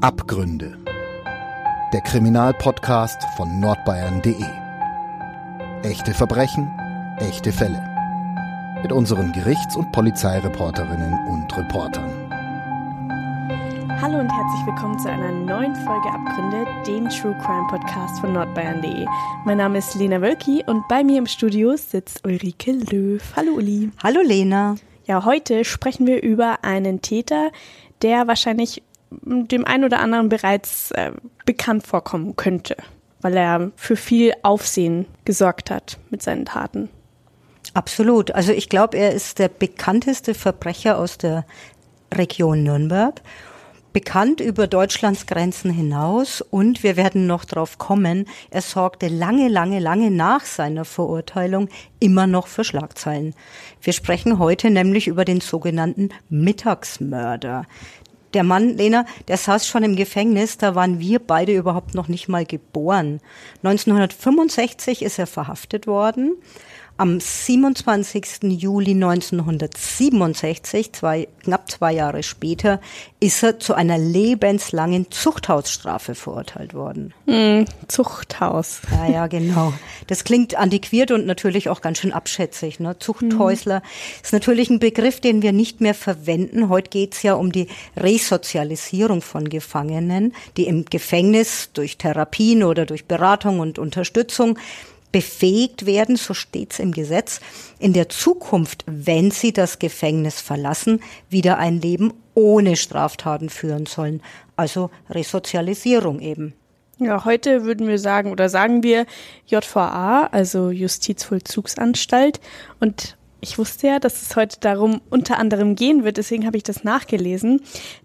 Abgründe. Der Kriminalpodcast von nordbayern.de. Echte Verbrechen, echte Fälle. Mit unseren Gerichts- und Polizeireporterinnen und Reportern. Hallo und herzlich willkommen zu einer neuen Folge Abgründe, dem True Crime Podcast von nordbayern.de. Mein Name ist Lena Wölki und bei mir im Studio sitzt Ulrike Löw. Hallo Uli. Hallo Lena. Ja, heute sprechen wir über einen Täter, der wahrscheinlich dem einen oder anderen bereits äh, bekannt vorkommen könnte, weil er für viel Aufsehen gesorgt hat mit seinen Taten. Absolut. Also ich glaube, er ist der bekannteste Verbrecher aus der Region Nürnberg. Bekannt über Deutschlands Grenzen hinaus und wir werden noch drauf kommen, er sorgte lange, lange, lange nach seiner Verurteilung immer noch für Schlagzeilen. Wir sprechen heute nämlich über den sogenannten Mittagsmörder der Mann, Lena, der saß schon im Gefängnis, da waren wir beide überhaupt noch nicht mal geboren. 1965 ist er verhaftet worden. Am 27. Juli 1967, zwei, knapp zwei Jahre später, ist er zu einer lebenslangen Zuchthausstrafe verurteilt worden. Mm, Zuchthaus. Ja, ja, genau. Das klingt antiquiert und natürlich auch ganz schön abschätzig. Ne? Zuchthäusler mm. ist natürlich ein Begriff, den wir nicht mehr verwenden. Heute geht's ja um die Resozialisierung von Gefangenen, die im Gefängnis durch Therapien oder durch Beratung und Unterstützung befähigt werden, so steht's im Gesetz, in der Zukunft, wenn sie das Gefängnis verlassen, wieder ein Leben ohne Straftaten führen sollen. Also Resozialisierung eben. Ja, heute würden wir sagen oder sagen wir JVA, also Justizvollzugsanstalt. Und ich wusste ja, dass es heute darum unter anderem gehen wird, deswegen habe ich das nachgelesen.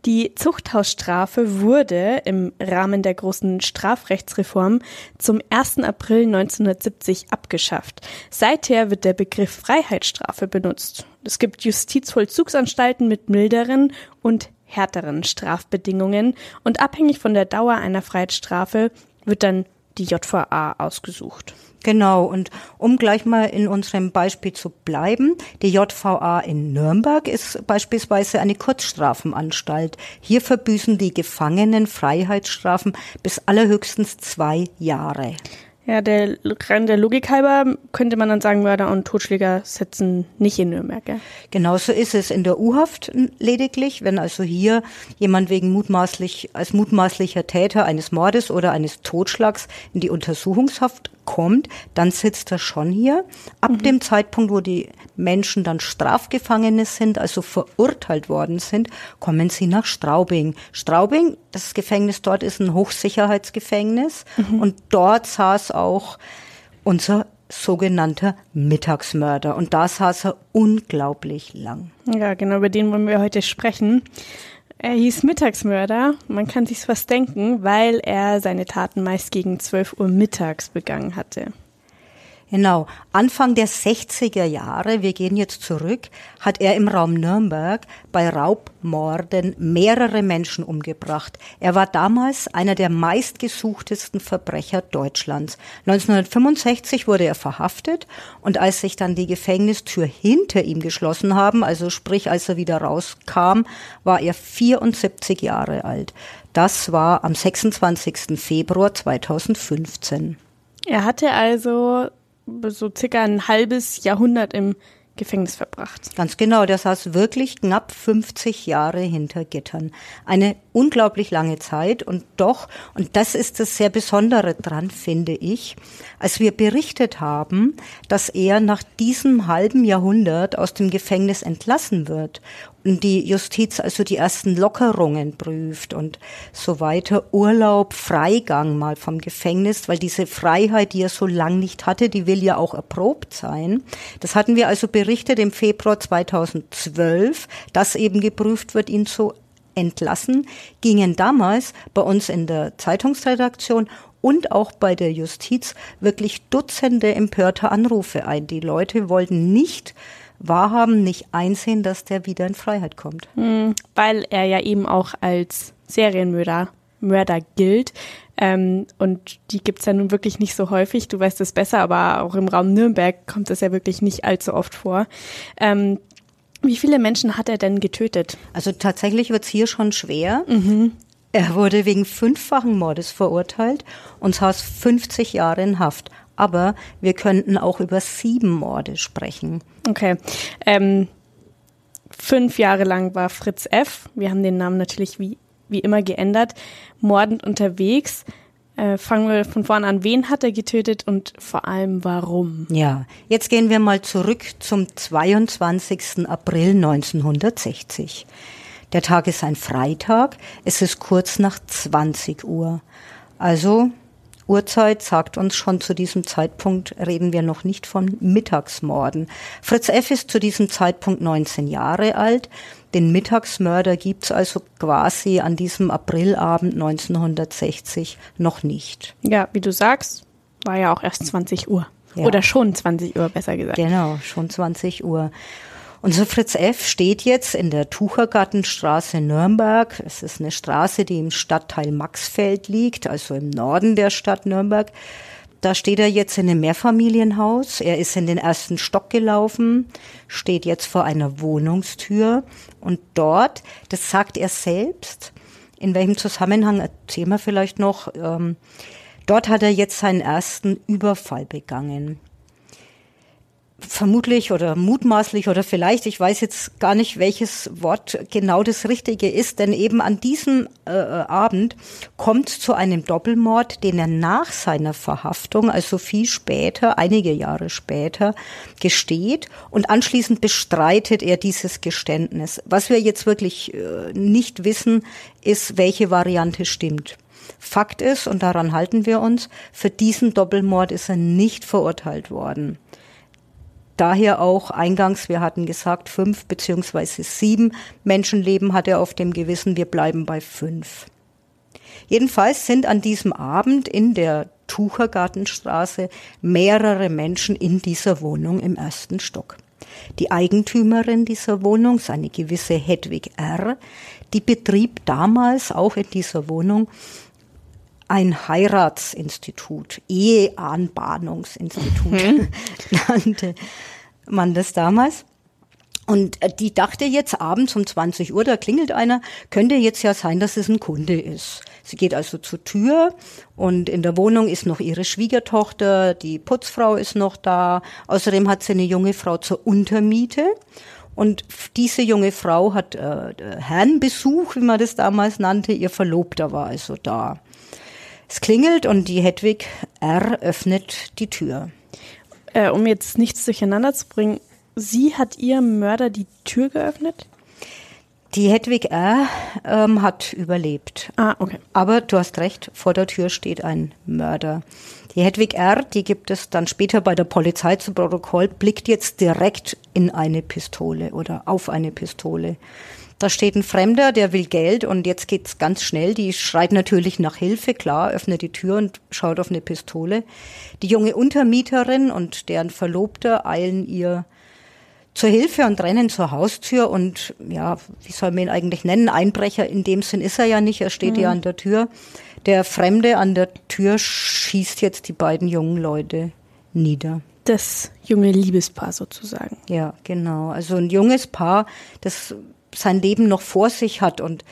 Die Zuchthausstrafe wurde im Rahmen der großen Strafrechtsreform zum 1. April 1970 abgeschafft. Seither wird der Begriff Freiheitsstrafe benutzt. Es gibt Justizvollzugsanstalten mit milderen und härteren Strafbedingungen und abhängig von der Dauer einer Freiheitsstrafe wird dann die JVA ausgesucht. Genau, und um gleich mal in unserem Beispiel zu bleiben, die JVA in Nürnberg ist beispielsweise eine Kurzstrafenanstalt. Hier verbüßen die Gefangenen Freiheitsstrafen bis allerhöchstens zwei Jahre. Ja, der rein der Logik halber könnte man dann sagen, Mörder und Totschläger sitzen nicht in Nürnberg. Ja? Genauso ist es in der U-Haft lediglich, wenn also hier jemand wegen mutmaßlich als mutmaßlicher Täter eines Mordes oder eines Totschlags in die Untersuchungshaft kommt, dann sitzt er schon hier. Ab mhm. dem Zeitpunkt, wo die Menschen dann Strafgefangene sind, also verurteilt worden sind, kommen sie nach Straubing. Straubing, das Gefängnis dort ist ein Hochsicherheitsgefängnis mhm. und dort saß auch unser sogenannter Mittagsmörder. Und da saß er unglaublich lang. Ja, genau, über den wollen wir heute sprechen. Er hieß Mittagsmörder. Man kann sich's fast denken, weil er seine Taten meist gegen 12 Uhr mittags begangen hatte. Genau. Anfang der 60er Jahre, wir gehen jetzt zurück, hat er im Raum Nürnberg bei Raubmorden mehrere Menschen umgebracht. Er war damals einer der meistgesuchtesten Verbrecher Deutschlands. 1965 wurde er verhaftet und als sich dann die Gefängnistür hinter ihm geschlossen haben, also sprich als er wieder rauskam, war er 74 Jahre alt. Das war am 26. Februar 2015. Er hatte also so circa ein halbes Jahrhundert im Gefängnis verbracht. Ganz genau, der saß wirklich knapp 50 Jahre hinter Gittern. Eine unglaublich lange Zeit und doch, und das ist das sehr Besondere dran, finde ich, als wir berichtet haben, dass er nach diesem halben Jahrhundert aus dem Gefängnis entlassen wird die Justiz also die ersten Lockerungen prüft und so weiter. Urlaub, Freigang mal vom Gefängnis, weil diese Freiheit, die er so lang nicht hatte, die will ja auch erprobt sein. Das hatten wir also berichtet im Februar 2012, dass eben geprüft wird, ihn zu entlassen, gingen damals bei uns in der Zeitungsredaktion und auch bei der Justiz wirklich Dutzende empörte Anrufe ein. Die Leute wollten nicht wahrhaben, nicht einsehen, dass der wieder in Freiheit kommt. Mhm, weil er ja eben auch als Serienmörder Mörder gilt. Ähm, und die gibt's ja nun wirklich nicht so häufig. Du weißt es besser, aber auch im Raum Nürnberg kommt das ja wirklich nicht allzu oft vor. Ähm, wie viele Menschen hat er denn getötet? Also tatsächlich wird's hier schon schwer. Mhm. Er wurde wegen fünffachen Mordes verurteilt und saß 50 Jahre in Haft. Aber wir könnten auch über sieben Morde sprechen. Okay. Ähm, fünf Jahre lang war Fritz F., wir haben den Namen natürlich wie, wie immer geändert, mordend unterwegs. Äh, fangen wir von vorn an. Wen hat er getötet und vor allem warum? Ja, jetzt gehen wir mal zurück zum 22. April 1960. Der Tag ist ein Freitag. Es ist kurz nach 20 Uhr. Also Uhrzeit sagt uns schon zu diesem Zeitpunkt reden wir noch nicht von Mittagsmorden. Fritz F. ist zu diesem Zeitpunkt 19 Jahre alt. Den Mittagsmörder gibt's also quasi an diesem Aprilabend 1960 noch nicht. Ja, wie du sagst, war ja auch erst 20 Uhr. Ja. Oder schon 20 Uhr, besser gesagt. Genau, schon 20 Uhr. Unser Fritz F. steht jetzt in der Tuchergartenstraße Nürnberg. Es ist eine Straße, die im Stadtteil Maxfeld liegt, also im Norden der Stadt Nürnberg. Da steht er jetzt in einem Mehrfamilienhaus. Er ist in den ersten Stock gelaufen, steht jetzt vor einer Wohnungstür und dort, das sagt er selbst, in welchem Zusammenhang erzählen wir vielleicht noch, ähm, dort hat er jetzt seinen ersten Überfall begangen vermutlich oder mutmaßlich oder vielleicht, ich weiß jetzt gar nicht, welches Wort genau das Richtige ist, denn eben an diesem äh, Abend kommt zu einem Doppelmord, den er nach seiner Verhaftung, also viel später, einige Jahre später, gesteht und anschließend bestreitet er dieses Geständnis. Was wir jetzt wirklich äh, nicht wissen, ist, welche Variante stimmt. Fakt ist, und daran halten wir uns, für diesen Doppelmord ist er nicht verurteilt worden daher auch eingangs, wir hatten gesagt, fünf beziehungsweise sieben Menschenleben hat er auf dem Gewissen, wir bleiben bei fünf. Jedenfalls sind an diesem Abend in der Tuchergartenstraße mehrere Menschen in dieser Wohnung im ersten Stock. Die Eigentümerin dieser Wohnung, eine gewisse Hedwig R., die betrieb damals auch in dieser Wohnung ein Heiratsinstitut, Eheanbahnungsinstitut hm. nannte man das damals. Und äh, die dachte jetzt abends um 20 Uhr, da klingelt einer, könnte jetzt ja sein, dass es ein Kunde ist. Sie geht also zur Tür und in der Wohnung ist noch ihre Schwiegertochter, die Putzfrau ist noch da. Außerdem hat sie eine junge Frau zur Untermiete. Und diese junge Frau hat äh, Herrenbesuch, wie man das damals nannte. Ihr Verlobter war also da. Es klingelt und die Hedwig R. öffnet die Tür. Äh, um jetzt nichts durcheinander zu bringen, sie hat ihrem Mörder die Tür geöffnet? Die Hedwig R. Ähm, hat überlebt. Ah, okay. Aber du hast recht, vor der Tür steht ein Mörder. Die Hedwig R., die gibt es dann später bei der Polizei zu Protokoll, blickt jetzt direkt in eine Pistole oder auf eine Pistole. Da steht ein Fremder, der will Geld und jetzt geht's ganz schnell. Die schreit natürlich nach Hilfe, klar, öffnet die Tür und schaut auf eine Pistole. Die junge Untermieterin und deren Verlobter eilen ihr zur Hilfe und rennen zur Haustür und ja, wie soll man ihn eigentlich nennen? Einbrecher in dem Sinn ist er ja nicht, er steht mhm. ja an der Tür. Der Fremde an der Tür schießt jetzt die beiden jungen Leute nieder. Das junge Liebespaar sozusagen. Ja, genau. Also ein junges Paar, das sein Leben noch vor sich hat und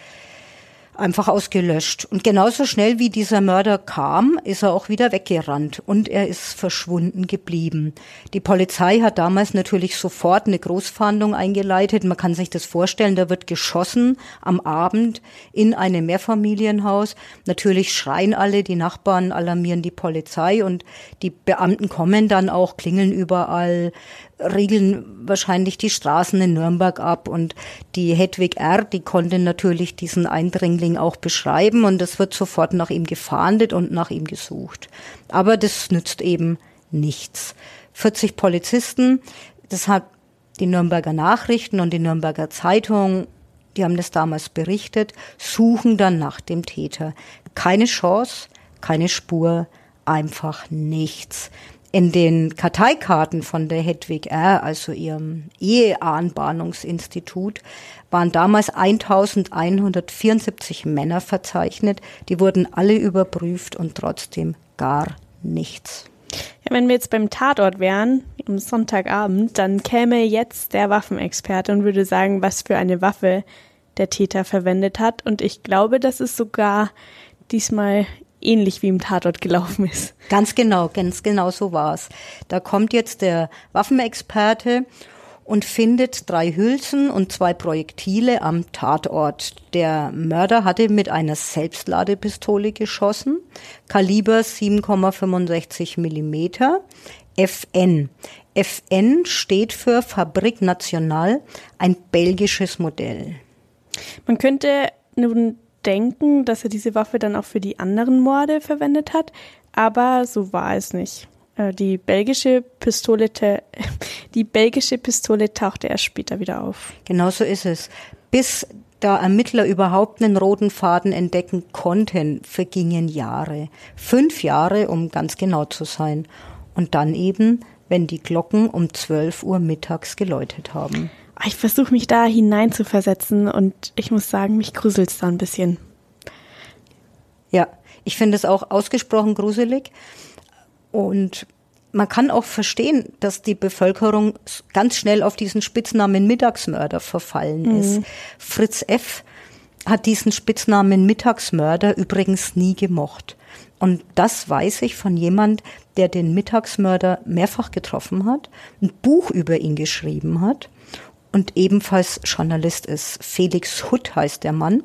einfach ausgelöscht. Und genauso schnell wie dieser Mörder kam, ist er auch wieder weggerannt und er ist verschwunden geblieben. Die Polizei hat damals natürlich sofort eine Großfahndung eingeleitet. Man kann sich das vorstellen, da wird geschossen am Abend in einem Mehrfamilienhaus. Natürlich schreien alle, die Nachbarn alarmieren die Polizei und die Beamten kommen dann auch, klingeln überall, riegeln wahrscheinlich die Straßen in Nürnberg ab und die Hedwig R., die konnte natürlich diesen Eindringling auch beschreiben und es wird sofort nach ihm gefahndet und nach ihm gesucht. Aber das nützt eben nichts. 40 Polizisten, das hat die Nürnberger Nachrichten und die Nürnberger Zeitung, die haben das damals berichtet, suchen dann nach dem Täter. Keine Chance, keine Spur, einfach nichts in den Karteikarten von der Hedwig R., also ihrem Eheahnbahnungsinstitut, waren damals 1174 Männer verzeichnet. Die wurden alle überprüft und trotzdem gar nichts. Ja, wenn wir jetzt beim Tatort wären, am Sonntagabend, dann käme jetzt der Waffenexperte und würde sagen, was für eine Waffe der Täter verwendet hat. Und ich glaube, dass es sogar diesmal ähnlich wie im Tatort gelaufen ist. Ganz genau, ganz genau so war's. Da kommt jetzt der Waffenexperte und findet drei Hülsen und zwei Projektile am Tatort. Der Mörder hatte mit einer Selbstladepistole geschossen, Kaliber 7,65 Millimeter, FN. FN steht für Fabrik National, ein belgisches Modell. Man könnte nun denken, dass er diese Waffe dann auch für die anderen Morde verwendet hat, aber so war es nicht. Äh, die belgische Pistole, die belgische Pistole tauchte erst später wieder auf. Genau so ist es. Bis da Ermittler überhaupt einen roten Faden entdecken konnten, vergingen Jahre. Fünf Jahre, um ganz genau zu sein. Und dann eben, wenn die Glocken um 12 Uhr mittags geläutet haben. Ah, ich versuche mich da hineinzuversetzen und ich muss sagen, mich gruselt's da ein bisschen. Ja, ich finde es auch ausgesprochen gruselig. Und man kann auch verstehen, dass die Bevölkerung ganz schnell auf diesen Spitznamen Mittagsmörder verfallen mhm. ist. Fritz F. hat diesen Spitznamen Mittagsmörder übrigens nie gemocht. Und das weiß ich von jemand, der den Mittagsmörder mehrfach getroffen hat, ein Buch über ihn geschrieben hat und ebenfalls Journalist ist. Felix Hutt heißt der Mann.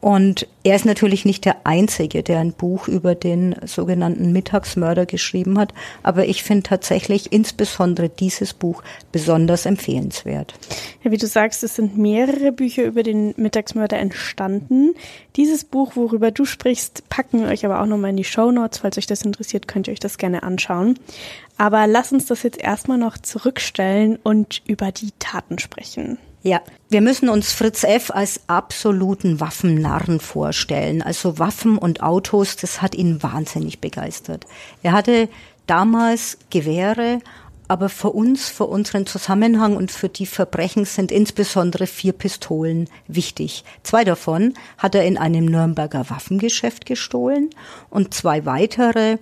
Und er ist natürlich nicht der Einzige, der ein Buch über den sogenannten Mittagsmörder geschrieben hat, aber ich finde tatsächlich insbesondere dieses Buch besonders empfehlenswert. Ja, wie du sagst, es sind mehrere Bücher über den Mittagsmörder entstanden. Dieses Buch, worüber du sprichst, packen wir euch aber auch nochmal in die Show Notes. Falls euch das interessiert, könnt ihr euch das gerne anschauen. Aber lass uns das jetzt erstmal noch zurückstellen und über die Taten sprechen. Ja, wir müssen uns Fritz F. als absoluten Waffennarren vorstellen. Also Waffen und Autos, das hat ihn wahnsinnig begeistert. Er hatte damals Gewehre, aber für uns, für unseren Zusammenhang und für die Verbrechen sind insbesondere vier Pistolen wichtig. Zwei davon hat er in einem Nürnberger Waffengeschäft gestohlen und zwei weitere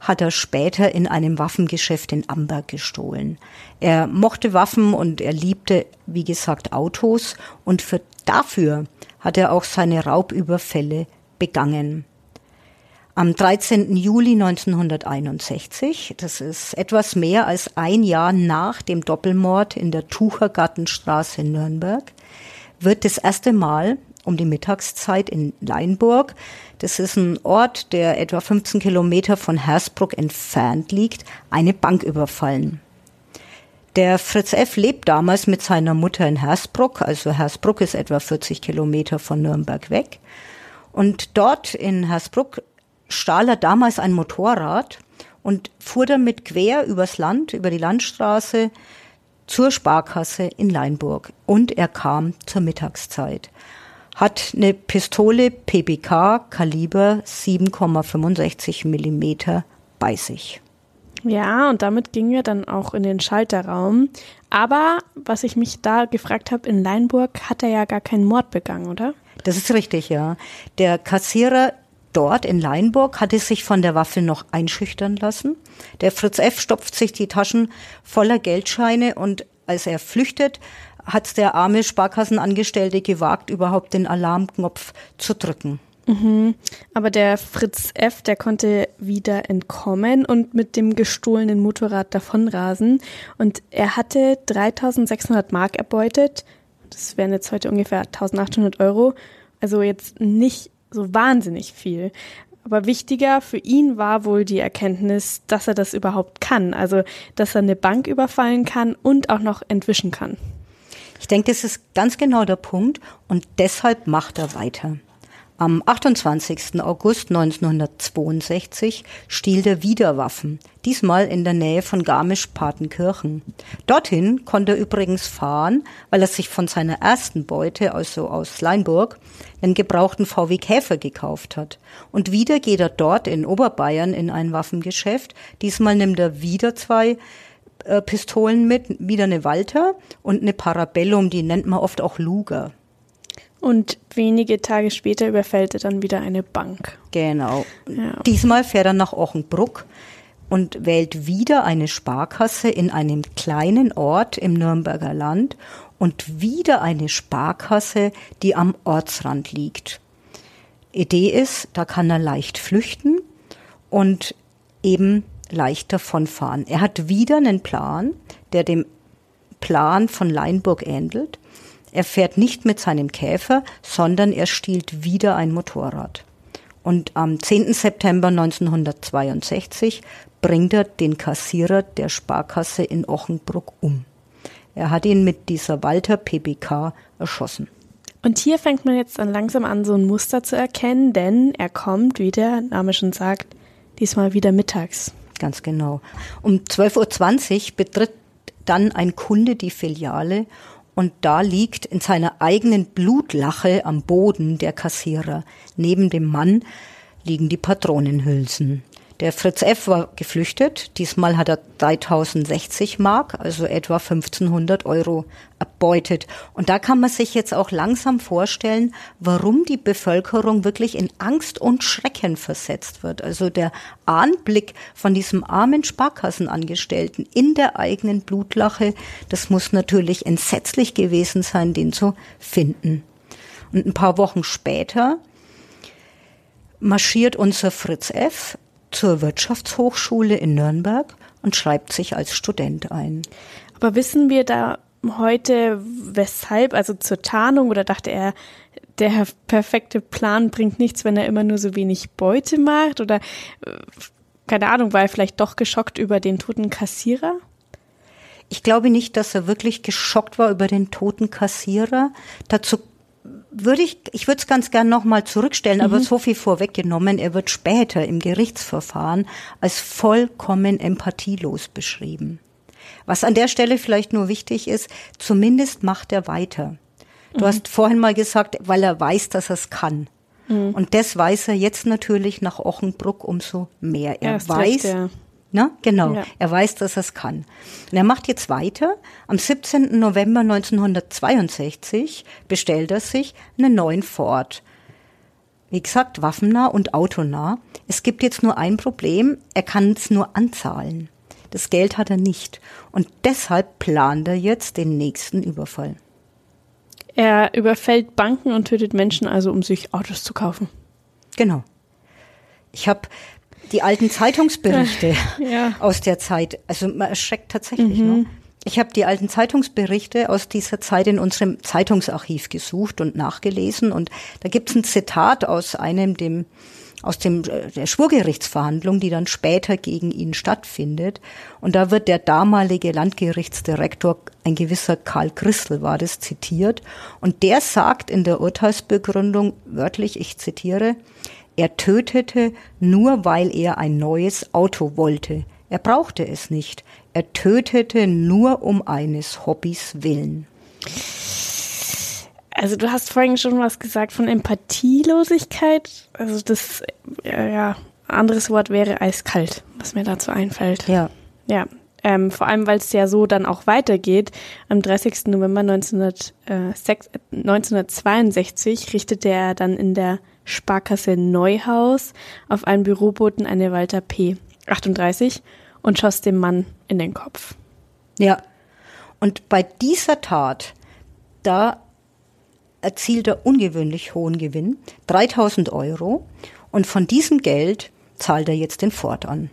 hat er später in einem Waffengeschäft in Amberg gestohlen. Er mochte Waffen und er liebte, wie gesagt, Autos und für dafür hat er auch seine Raubüberfälle begangen. Am 13. Juli 1961, das ist etwas mehr als ein Jahr nach dem Doppelmord in der Tuchergartenstraße in Nürnberg, wird das erste Mal um die Mittagszeit in Leinburg das ist ein Ort, der etwa 15 Kilometer von Hersbruck entfernt liegt, eine Bank überfallen. Der Fritz F. lebt damals mit seiner Mutter in Hersbruck, also Hersbruck ist etwa 40 Kilometer von Nürnberg weg. Und dort in Hersbruck stahl er damals ein Motorrad und fuhr damit quer übers Land, über die Landstraße zur Sparkasse in Leinburg. Und er kam zur Mittagszeit hat eine Pistole PBK Kaliber 7,65 Millimeter bei sich. Ja, und damit ging er dann auch in den Schalterraum. Aber was ich mich da gefragt habe, in Leinburg hat er ja gar keinen Mord begangen, oder? Das ist richtig, ja. Der Kassierer dort in Leinburg hatte sich von der Waffe noch einschüchtern lassen. Der Fritz F. stopft sich die Taschen voller Geldscheine und als er flüchtet, hat der arme Sparkassenangestellte gewagt, überhaupt den Alarmknopf zu drücken. Mhm. Aber der Fritz F., der konnte wieder entkommen und mit dem gestohlenen Motorrad davonrasen. Und er hatte 3600 Mark erbeutet. Das wären jetzt heute ungefähr 1800 Euro. Also jetzt nicht so wahnsinnig viel. Aber wichtiger für ihn war wohl die Erkenntnis, dass er das überhaupt kann. Also, dass er eine Bank überfallen kann und auch noch entwischen kann. Ich denke, das ist ganz genau der Punkt und deshalb macht er weiter. Am 28. August 1962 stiehlt er wieder Waffen, diesmal in der Nähe von Garmisch-Partenkirchen. Dorthin konnte er übrigens fahren, weil er sich von seiner ersten Beute, also aus Leinburg, einen gebrauchten VW Käfer gekauft hat. Und wieder geht er dort in Oberbayern in ein Waffengeschäft. Diesmal nimmt er wieder zwei äh, Pistolen mit, wieder eine Walter und eine Parabellum, die nennt man oft auch Luger. Und wenige Tage später überfällt er dann wieder eine Bank. Genau. Ja. Diesmal fährt er nach Ochenbruck und wählt wieder eine Sparkasse in einem kleinen Ort im Nürnberger Land und wieder eine Sparkasse, die am Ortsrand liegt. Idee ist, da kann er leicht flüchten und eben leicht davonfahren. Er hat wieder einen Plan, der dem Plan von Leinburg ähnelt. Er fährt nicht mit seinem Käfer, sondern er stiehlt wieder ein Motorrad. Und am 10. September 1962 bringt er den Kassierer der Sparkasse in Ochenbruck um. Er hat ihn mit dieser Walter PBK erschossen. Und hier fängt man jetzt dann langsam an, so ein Muster zu erkennen, denn er kommt, wie der Name schon sagt, diesmal wieder mittags. Ganz genau. Um 12.20 Uhr betritt dann ein Kunde die Filiale und da liegt in seiner eigenen Blutlache am Boden der Kassierer. Neben dem Mann liegen die Patronenhülsen. Der Fritz F. war geflüchtet. Diesmal hat er 3060 Mark, also etwa 1500 Euro erbeutet. Und da kann man sich jetzt auch langsam vorstellen, warum die Bevölkerung wirklich in Angst und Schrecken versetzt wird. Also der Anblick von diesem armen Sparkassenangestellten in der eigenen Blutlache, das muss natürlich entsetzlich gewesen sein, den zu finden. Und ein paar Wochen später marschiert unser Fritz F zur Wirtschaftshochschule in Nürnberg und schreibt sich als Student ein. Aber wissen wir da heute weshalb, also zur Tarnung oder dachte er, der perfekte Plan bringt nichts, wenn er immer nur so wenig Beute macht oder äh, keine Ahnung, war er vielleicht doch geschockt über den toten Kassierer? Ich glaube nicht, dass er wirklich geschockt war über den toten Kassierer. Dazu würde ich, ich würde es ganz gern nochmal zurückstellen, mhm. aber so viel vorweggenommen, er wird später im Gerichtsverfahren als vollkommen empathielos beschrieben. Was an der Stelle vielleicht nur wichtig ist, zumindest macht er weiter. Du mhm. hast vorhin mal gesagt, weil er weiß, dass er es kann. Mhm. Und das weiß er jetzt natürlich nach Ochenbruck umso mehr. Er weiß, recht, ja. Na, genau. Ja. Er weiß, dass er es kann. Und er macht jetzt weiter. Am 17. November 1962 bestellt er sich einen neuen Ford. Wie gesagt, waffennah und autonah. Es gibt jetzt nur ein Problem. Er kann es nur anzahlen. Das Geld hat er nicht. Und deshalb plant er jetzt den nächsten Überfall. Er überfällt Banken und tötet Menschen also, um sich Autos zu kaufen. Genau. Ich habe die alten Zeitungsberichte ja. aus der Zeit. Also man erschreckt tatsächlich. Mhm. Ne? Ich habe die alten Zeitungsberichte aus dieser Zeit in unserem Zeitungsarchiv gesucht und nachgelesen. Und da gibt es ein Zitat aus einem dem aus dem äh, der Schwurgerichtsverhandlung, die dann später gegen ihn stattfindet. Und da wird der damalige Landgerichtsdirektor, ein gewisser Karl Christel war das, zitiert. Und der sagt in der Urteilsbegründung wörtlich, ich zitiere, er tötete nur, weil er ein neues Auto wollte. Er brauchte es nicht. Er tötete nur um eines Hobbys willen. Also du hast vorhin schon was gesagt von Empathielosigkeit. Also das, ja, anderes Wort wäre eiskalt, was mir dazu einfällt. Ja. Ja, ähm, vor allem, weil es ja so dann auch weitergeht. Am 30. November 1906, 1962 richtete er dann in der Sparkasse Neuhaus auf einen Büroboten eine Walter P. 38 und schoss dem Mann in den Kopf. Ja. Und bei dieser Tat, da erzielt er ungewöhnlich hohen Gewinn, 3000 Euro. Und von diesem Geld zahlt er jetzt den Ford an.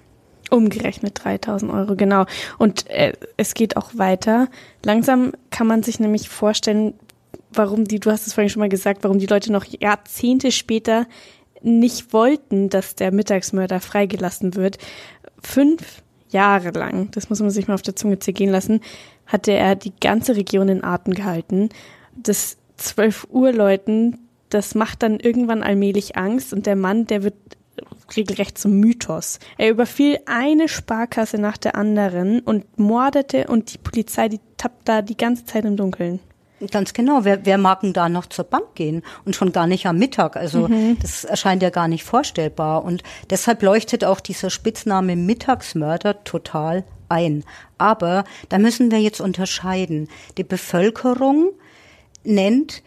Umgerechnet 3000 Euro, genau. Und äh, es geht auch weiter. Langsam kann man sich nämlich vorstellen, warum die, du hast es vorhin schon mal gesagt, warum die Leute noch Jahrzehnte später nicht wollten, dass der Mittagsmörder freigelassen wird. Fünf Jahre lang, das muss man sich mal auf der Zunge zergehen lassen, hatte er die ganze Region in Atem gehalten. Das 12 Uhr Leuten, das macht dann irgendwann allmählich Angst und der Mann, der wird regelrecht zum Mythos. Er überfiel eine Sparkasse nach der anderen und mordete und die Polizei, die tappt da die ganze Zeit im Dunkeln. Ganz genau. Wer, wer mag denn da noch zur Bank gehen? Und schon gar nicht am Mittag. Also mhm. das erscheint ja gar nicht vorstellbar. Und deshalb leuchtet auch dieser Spitzname Mittagsmörder total ein. Aber da müssen wir jetzt unterscheiden. Die Bevölkerung nennt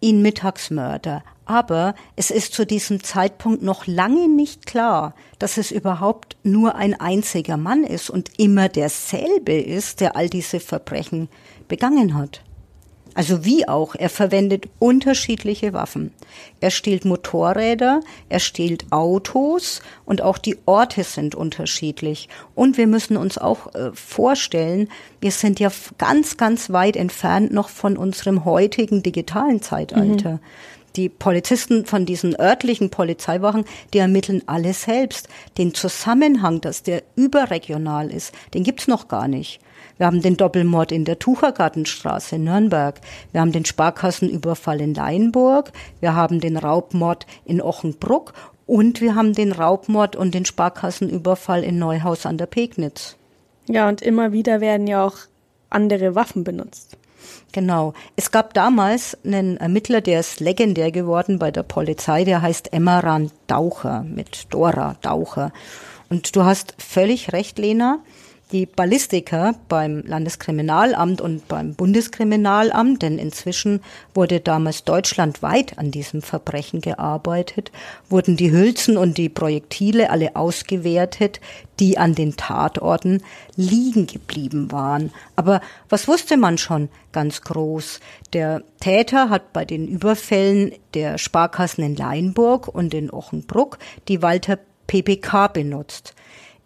ihn Mittagsmörder. Aber es ist zu diesem Zeitpunkt noch lange nicht klar, dass es überhaupt nur ein einziger Mann ist und immer derselbe ist, der all diese Verbrechen begangen hat. Also wie auch, er verwendet unterschiedliche Waffen. Er stiehlt Motorräder, er stiehlt Autos und auch die Orte sind unterschiedlich. Und wir müssen uns auch äh, vorstellen, wir sind ja ganz, ganz weit entfernt noch von unserem heutigen digitalen Zeitalter. Mhm. Die Polizisten von diesen örtlichen Polizeiwachen, die ermitteln alles selbst. Den Zusammenhang, dass der überregional ist, den gibt's noch gar nicht. Wir haben den Doppelmord in der Tuchergartenstraße in Nürnberg. Wir haben den Sparkassenüberfall in Leinburg. Wir haben den Raubmord in Ochenbruck. Und wir haben den Raubmord und den Sparkassenüberfall in Neuhaus an der Pegnitz. Ja, und immer wieder werden ja auch andere Waffen benutzt. Genau. Es gab damals einen Ermittler, der ist legendär geworden bei der Polizei, der heißt Emmeran Daucher mit Dora Daucher. Und du hast völlig recht, Lena die Ballistiker beim Landeskriminalamt und beim Bundeskriminalamt, denn inzwischen wurde damals deutschlandweit an diesem Verbrechen gearbeitet, wurden die Hülsen und die Projektile alle ausgewertet, die an den Tatorten liegen geblieben waren. Aber was wusste man schon ganz groß? Der Täter hat bei den Überfällen der Sparkassen in Leinburg und in Ochenbruck die Walter PPK benutzt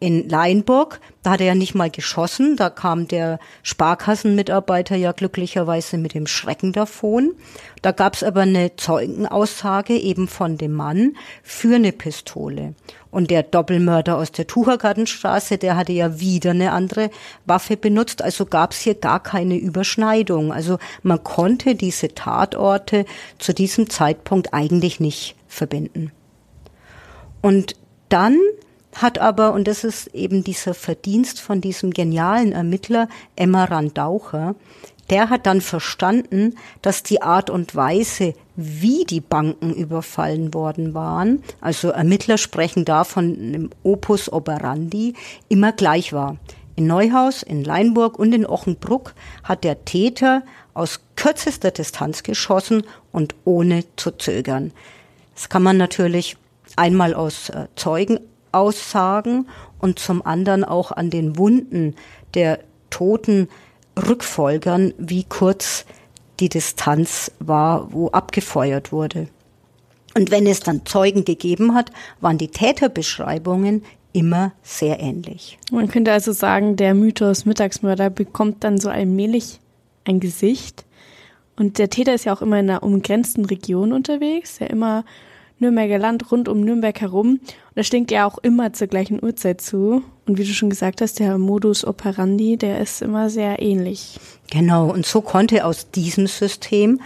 in Leinburg, da hat er ja nicht mal geschossen, da kam der Sparkassenmitarbeiter ja glücklicherweise mit dem Schrecken davon. Da gab es aber eine Zeugenaussage eben von dem Mann für eine Pistole. Und der Doppelmörder aus der Tuchergartenstraße, der hatte ja wieder eine andere Waffe benutzt, also gab es hier gar keine Überschneidung. Also man konnte diese Tatorte zu diesem Zeitpunkt eigentlich nicht verbinden. Und dann hat aber, und das ist eben dieser Verdienst von diesem genialen Ermittler Emmeran Daucher, der hat dann verstanden, dass die Art und Weise, wie die Banken überfallen worden waren, also Ermittler sprechen da von einem Opus operandi, immer gleich war. In Neuhaus, in Leinburg und in Ochenbruck hat der Täter aus kürzester Distanz geschossen und ohne zu zögern. Das kann man natürlich einmal aus äh, Zeugen Aussagen und zum anderen auch an den Wunden der Toten rückfolgern, wie kurz die Distanz war, wo abgefeuert wurde. Und wenn es dann Zeugen gegeben hat, waren die Täterbeschreibungen immer sehr ähnlich. Man könnte also sagen, der Mythos Mittagsmörder bekommt dann so allmählich ein Gesicht. Und der Täter ist ja auch immer in einer umgrenzten Region unterwegs, der immer Nürnberger Land rund um Nürnberg herum. Und das stinkt ja auch immer zur gleichen Uhrzeit zu. Und wie du schon gesagt hast, der Modus operandi, der ist immer sehr ähnlich. Genau, und so konnte aus diesem System,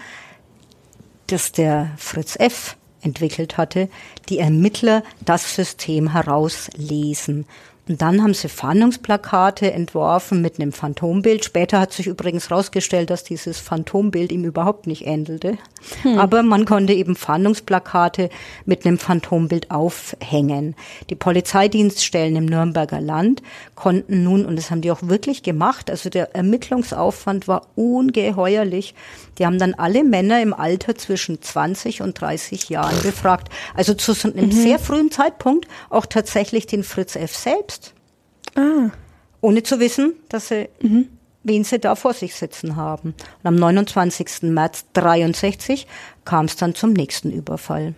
das der Fritz F. entwickelt hatte, die Ermittler das System herauslesen. Und dann haben sie Fahndungsplakate entworfen mit einem Phantombild. Später hat sich übrigens herausgestellt, dass dieses Phantombild ihm überhaupt nicht ähnelte. Hm. Aber man konnte eben Fahndungsplakate mit einem Phantombild aufhängen. Die Polizeidienststellen im Nürnberger Land konnten nun, und das haben die auch wirklich gemacht, also der Ermittlungsaufwand war ungeheuerlich. Die haben dann alle Männer im Alter zwischen 20 und 30 Jahren befragt. Also zu einem mhm. sehr frühen Zeitpunkt auch tatsächlich den Fritz F. selbst Ah. Ohne zu wissen, dass sie, mhm. wen sie da vor sich sitzen haben. Und am 29. März 63 kam es dann zum nächsten Überfall.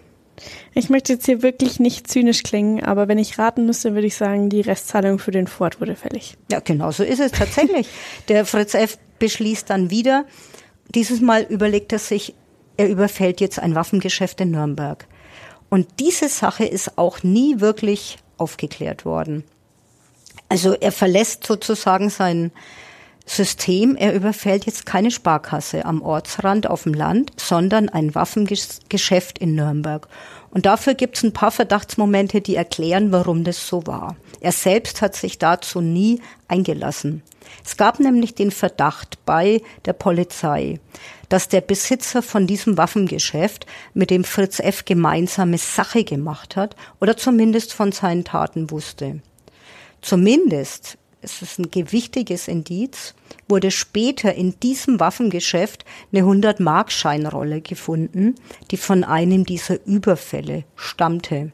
Ich möchte jetzt hier wirklich nicht zynisch klingen, aber wenn ich raten müsste, würde ich sagen, die Restzahlung für den Ford wurde fällig. Ja, genau so ist es tatsächlich. Der Fritz F. beschließt dann wieder, dieses Mal überlegt er sich, er überfällt jetzt ein Waffengeschäft in Nürnberg. Und diese Sache ist auch nie wirklich aufgeklärt worden. Also er verlässt sozusagen sein System. Er überfällt jetzt keine Sparkasse am Ortsrand auf dem Land, sondern ein Waffengeschäft in Nürnberg. Und dafür gibt es ein paar Verdachtsmomente, die erklären, warum das so war. Er selbst hat sich dazu nie eingelassen. Es gab nämlich den Verdacht bei der Polizei, dass der Besitzer von diesem Waffengeschäft mit dem Fritz F. gemeinsame Sache gemacht hat oder zumindest von seinen Taten wusste. Zumindest, es ist ein gewichtiges Indiz, wurde später in diesem Waffengeschäft eine 100-Mark-Scheinrolle gefunden, die von einem dieser Überfälle stammte.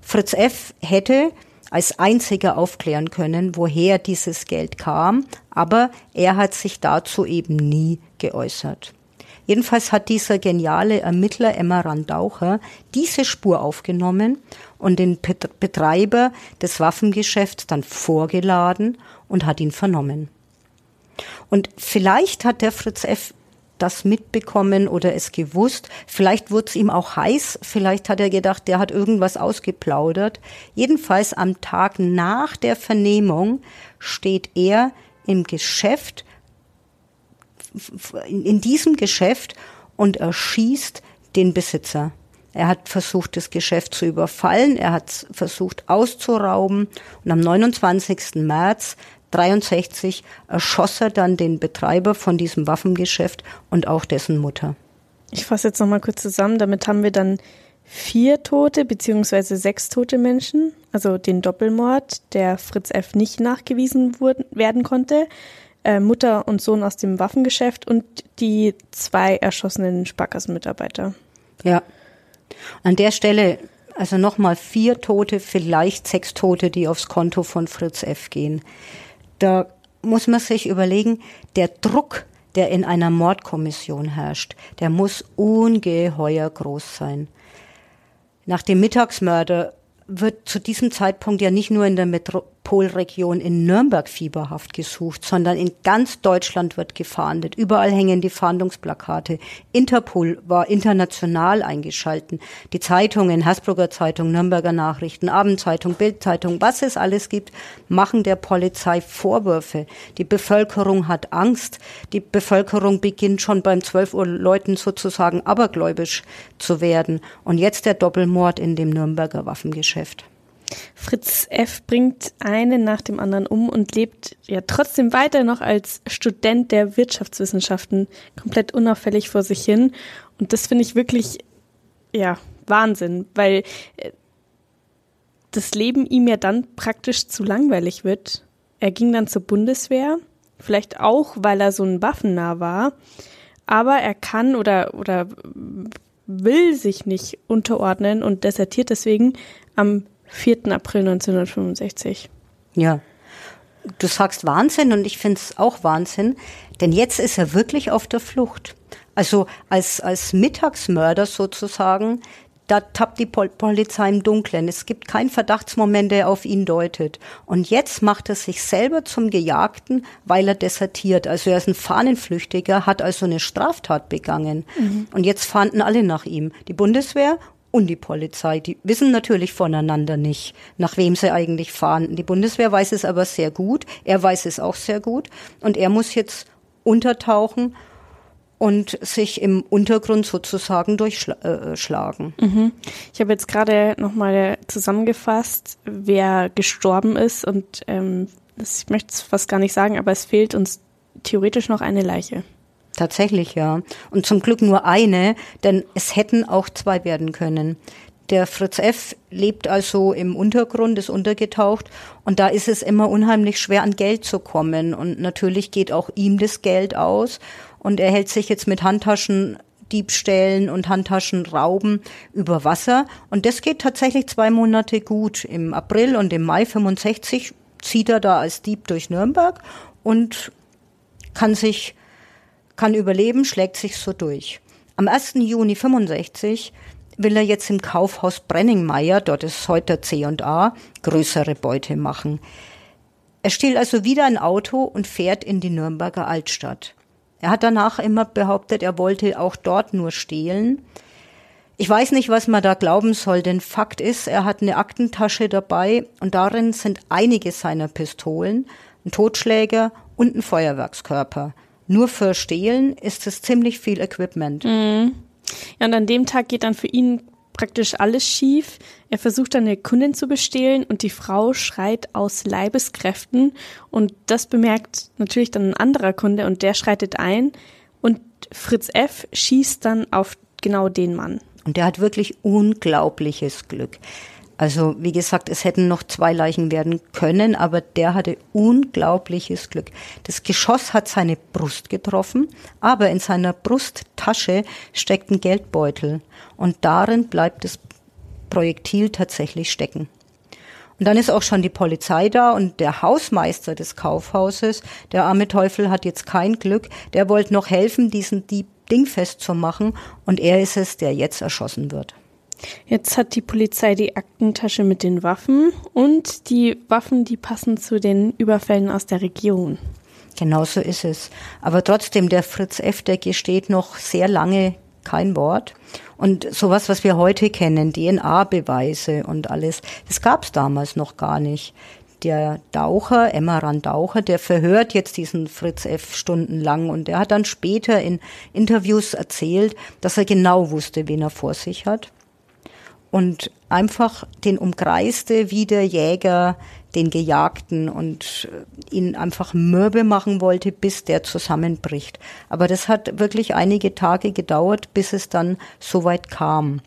Fritz F. hätte als einziger aufklären können, woher dieses Geld kam, aber er hat sich dazu eben nie geäußert. Jedenfalls hat dieser geniale Ermittler Emma Randaucher diese Spur aufgenommen und den Betreiber des Waffengeschäfts dann vorgeladen und hat ihn vernommen. Und vielleicht hat der Fritz F das mitbekommen oder es gewusst. Vielleicht wurde es ihm auch heiß. Vielleicht hat er gedacht, der hat irgendwas ausgeplaudert. Jedenfalls am Tag nach der Vernehmung steht er im Geschäft, in diesem Geschäft und erschießt den Besitzer. Er hat versucht, das Geschäft zu überfallen, er hat versucht auszurauben und am 29. März 63 erschoss er dann den Betreiber von diesem Waffengeschäft und auch dessen Mutter. Ich fasse jetzt nochmal kurz zusammen. Damit haben wir dann vier tote beziehungsweise sechs tote Menschen, also den Doppelmord, der Fritz F. nicht nachgewiesen wurde, werden konnte, äh, Mutter und Sohn aus dem Waffengeschäft und die zwei erschossenen Sparkassenmitarbeiter. Ja. An der Stelle also nochmal vier Tote, vielleicht sechs Tote, die aufs Konto von Fritz F. gehen da muss man sich überlegen, der Druck, der in einer Mordkommission herrscht, der muss ungeheuer groß sein. Nach dem Mittagsmörder wird zu diesem Zeitpunkt ja nicht nur in der Metropolregion in Nürnberg fieberhaft gesucht, sondern in ganz Deutschland wird gefahndet. Überall hängen die Fahndungsplakate. Interpol war international eingeschalten. Die Zeitungen, Hasbrucker Zeitung, Nürnberger Nachrichten, Abendzeitung, Bildzeitung, was es alles gibt, machen der Polizei Vorwürfe. Die Bevölkerung hat Angst. Die Bevölkerung beginnt schon beim 12 Uhr Leuten sozusagen abergläubisch zu werden. Und jetzt der Doppelmord in dem Nürnberger Waffengeschäft. Fritz F. bringt einen nach dem anderen um und lebt ja trotzdem weiter noch als Student der Wirtschaftswissenschaften komplett unauffällig vor sich hin. Und das finde ich wirklich, ja, Wahnsinn, weil äh, das Leben ihm ja dann praktisch zu langweilig wird. Er ging dann zur Bundeswehr, vielleicht auch, weil er so ein Waffennah war, aber er kann oder, oder will sich nicht unterordnen und desertiert deswegen am 4. April 1965. Ja. Du sagst Wahnsinn und ich finde es auch Wahnsinn, denn jetzt ist er wirklich auf der Flucht. Also als, als Mittagsmörder sozusagen da tappt die Polizei im Dunkeln. Es gibt keinen Verdachtsmoment, der auf ihn deutet. Und jetzt macht er sich selber zum Gejagten, weil er desertiert. Also er ist ein Fahnenflüchtiger, hat also eine Straftat begangen. Mhm. Und jetzt fahnden alle nach ihm. Die Bundeswehr und die Polizei. Die wissen natürlich voneinander nicht, nach wem sie eigentlich fahnden. Die Bundeswehr weiß es aber sehr gut. Er weiß es auch sehr gut. Und er muss jetzt untertauchen und sich im Untergrund sozusagen durchschlagen. Äh, mhm. Ich habe jetzt gerade nochmal zusammengefasst, wer gestorben ist und ähm, ich möchte es fast gar nicht sagen, aber es fehlt uns theoretisch noch eine Leiche. Tatsächlich, ja. Und zum Glück nur eine, denn es hätten auch zwei werden können. Der Fritz F. lebt also im Untergrund, ist untergetaucht und da ist es immer unheimlich schwer an Geld zu kommen und natürlich geht auch ihm das Geld aus und er hält sich jetzt mit Handtaschendiebstählen und Handtaschenrauben über Wasser. Und das geht tatsächlich zwei Monate gut. Im April und im Mai 65 zieht er da als Dieb durch Nürnberg und kann sich, kann überleben, schlägt sich so durch. Am 1. Juni 65 will er jetzt im Kaufhaus Brenningmeier, dort ist heute C&A, größere Beute machen. Er stiehlt also wieder ein Auto und fährt in die Nürnberger Altstadt. Er hat danach immer behauptet, er wollte auch dort nur stehlen. Ich weiß nicht, was man da glauben soll, denn Fakt ist, er hat eine Aktentasche dabei und darin sind einige seiner Pistolen, ein Totschläger und ein Feuerwerkskörper. Nur für Stehlen ist es ziemlich viel Equipment. Mhm. Ja, und an dem Tag geht dann für ihn praktisch alles schief. Er versucht dann eine Kundin zu bestehlen und die Frau schreit aus Leibeskräften und das bemerkt natürlich dann ein anderer Kunde und der schreitet ein und Fritz F. schießt dann auf genau den Mann. Und der hat wirklich unglaubliches Glück. Also wie gesagt, es hätten noch zwei Leichen werden können, aber der hatte unglaubliches Glück. Das Geschoss hat seine Brust getroffen, aber in seiner Brusttasche steckt ein Geldbeutel und darin bleibt das Projektil tatsächlich stecken. Und dann ist auch schon die Polizei da und der Hausmeister des Kaufhauses, der arme Teufel hat jetzt kein Glück, der wollte noch helfen, diesen Dieb dingfest zu machen. Und er ist es, der jetzt erschossen wird. Jetzt hat die Polizei die Aktentasche mit den Waffen und die Waffen, die passen zu den Überfällen aus der Region. Genau so ist es. Aber trotzdem, der Fritz F., der gesteht noch sehr lange kein Wort. Und sowas, was wir heute kennen, DNA-Beweise und alles, das gab es damals noch gar nicht. Der Daucher, Emmeran Daucher, der verhört jetzt diesen Fritz F. stundenlang und der hat dann später in Interviews erzählt, dass er genau wusste, wen er vor sich hat und einfach den umkreiste wie der Jäger den Gejagten und äh, ihn einfach mürbe machen wollte, bis der zusammenbricht. Aber das hat wirklich einige Tage gedauert, bis es dann so weit kam.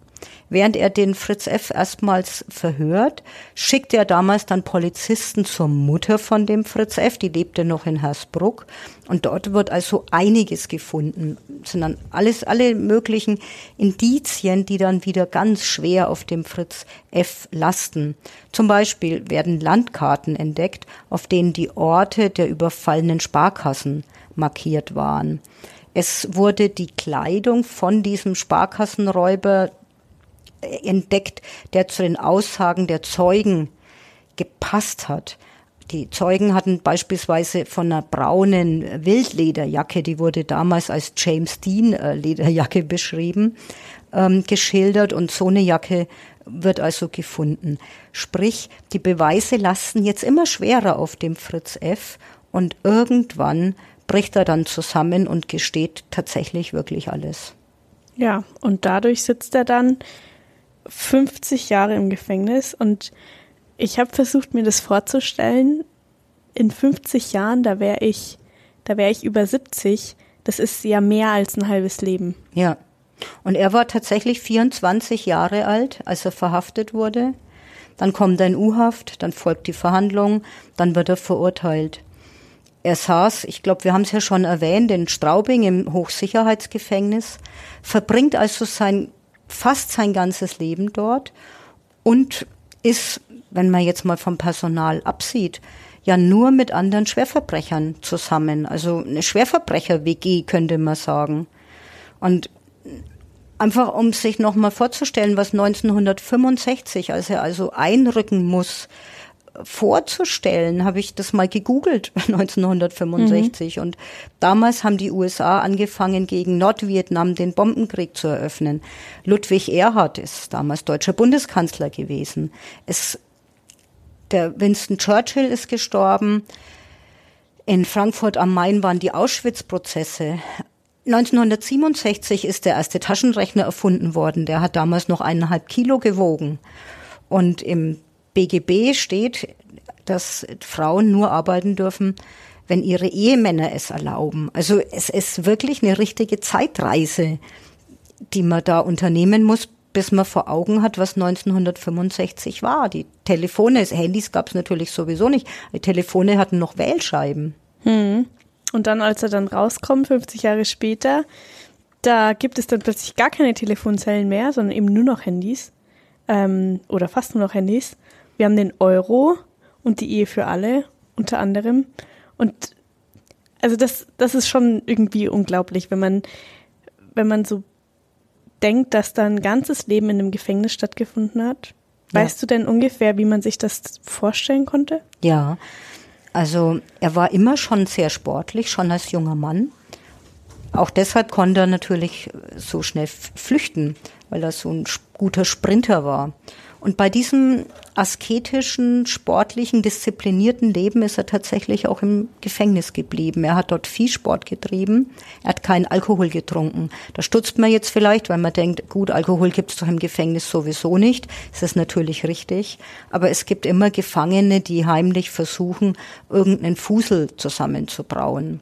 Während er den Fritz F. erstmals verhört, schickt er damals dann Polizisten zur Mutter von dem Fritz F., die lebte noch in Hersbruck. Und dort wird also einiges gefunden, sind dann alles, alle möglichen Indizien, die dann wieder ganz schwer auf dem Fritz F. lasten. Zum Beispiel werden Landkarten entdeckt, auf denen die Orte der überfallenen Sparkassen markiert waren. Es wurde die Kleidung von diesem Sparkassenräuber entdeckt, der zu den Aussagen der Zeugen gepasst hat. Die Zeugen hatten beispielsweise von einer braunen Wildlederjacke, die wurde damals als James Dean äh, Lederjacke beschrieben, ähm, geschildert und so eine Jacke wird also gefunden. Sprich, die Beweise lasten jetzt immer schwerer auf dem Fritz F und irgendwann bricht er dann zusammen und gesteht tatsächlich wirklich alles. Ja, und dadurch sitzt er dann 50 Jahre im Gefängnis und ich habe versucht, mir das vorzustellen. In 50 Jahren, da wäre ich, da wäre ich über 70. Das ist ja mehr als ein halbes Leben. Ja. Und er war tatsächlich 24 Jahre alt, als er verhaftet wurde. Dann kommt er in U-Haft, dann folgt die Verhandlung, dann wird er verurteilt. Er saß, ich glaube, wir haben es ja schon erwähnt, in Straubing im Hochsicherheitsgefängnis, verbringt also sein fast sein ganzes Leben dort und ist, wenn man jetzt mal vom Personal absieht, ja nur mit anderen Schwerverbrechern zusammen. Also eine Schwerverbrecher-WG könnte man sagen. Und einfach um sich nochmal vorzustellen, was 1965, als er also einrücken muss, vorzustellen, habe ich das mal gegoogelt 1965 mhm. und damals haben die USA angefangen gegen Nordvietnam den Bombenkrieg zu eröffnen. Ludwig Erhard ist damals deutscher Bundeskanzler gewesen. Es der Winston Churchill ist gestorben. In Frankfurt am Main waren die Auschwitz-Prozesse. 1967 ist der erste Taschenrechner erfunden worden. Der hat damals noch eineinhalb Kilo gewogen. Und im BGB steht, dass Frauen nur arbeiten dürfen, wenn ihre Ehemänner es erlauben. Also es ist wirklich eine richtige Zeitreise, die man da unternehmen muss, bis man vor Augen hat, was 1965 war. Die Telefone, Handys gab es natürlich sowieso nicht. Die Telefone hatten noch Wählscheiben. Hm. Und dann, als er dann rauskommt, 50 Jahre später, da gibt es dann plötzlich gar keine Telefonzellen mehr, sondern eben nur noch Handys. Ähm, oder fast nur noch Handys. Wir haben den Euro und die Ehe für alle unter anderem. Und also das, das ist schon irgendwie unglaublich, wenn man, wenn man so denkt, dass da ein ganzes Leben in einem Gefängnis stattgefunden hat. Weißt ja. du denn ungefähr, wie man sich das vorstellen konnte? Ja, also er war immer schon sehr sportlich, schon als junger Mann. Auch deshalb konnte er natürlich so schnell flüchten, weil er so ein guter Sprinter war. Und bei diesem asketischen, sportlichen, disziplinierten Leben ist er tatsächlich auch im Gefängnis geblieben. Er hat dort viel Sport getrieben. Er hat keinen Alkohol getrunken. Da stutzt man jetzt vielleicht, weil man denkt, gut, Alkohol gibt es doch im Gefängnis sowieso nicht. Das ist natürlich richtig. Aber es gibt immer Gefangene, die heimlich versuchen, irgendeinen Fusel zusammenzubrauen.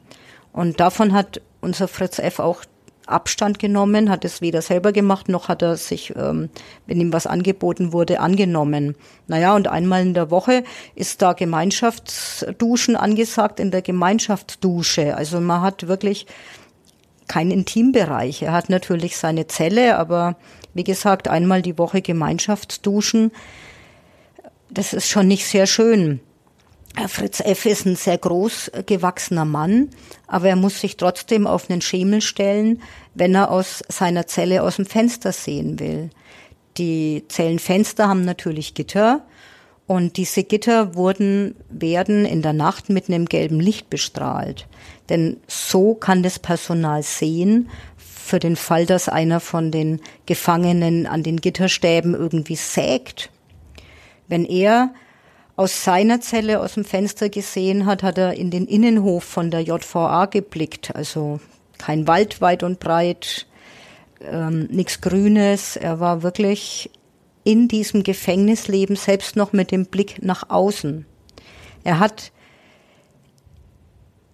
Und davon hat unser Fritz F. auch Abstand genommen, hat es weder selber gemacht, noch hat er sich, ähm, wenn ihm was angeboten wurde, angenommen. Naja, und einmal in der Woche ist da Gemeinschaftsduschen angesagt in der Gemeinschaftsdusche. Also man hat wirklich keinen Intimbereich. Er hat natürlich seine Zelle, aber wie gesagt, einmal die Woche Gemeinschaftsduschen, das ist schon nicht sehr schön. Fritz F. ist ein sehr groß gewachsener Mann, aber er muss sich trotzdem auf einen Schemel stellen, wenn er aus seiner Zelle aus dem Fenster sehen will. Die Zellenfenster haben natürlich Gitter und diese Gitter wurden, werden in der Nacht mit einem gelben Licht bestrahlt. Denn so kann das Personal sehen, für den Fall, dass einer von den Gefangenen an den Gitterstäben irgendwie sägt. Wenn er aus seiner Zelle aus dem Fenster gesehen hat, hat er in den Innenhof von der JVA geblickt. Also kein Wald weit und breit, ähm, nichts Grünes. Er war wirklich in diesem Gefängnisleben selbst noch mit dem Blick nach außen. Er hat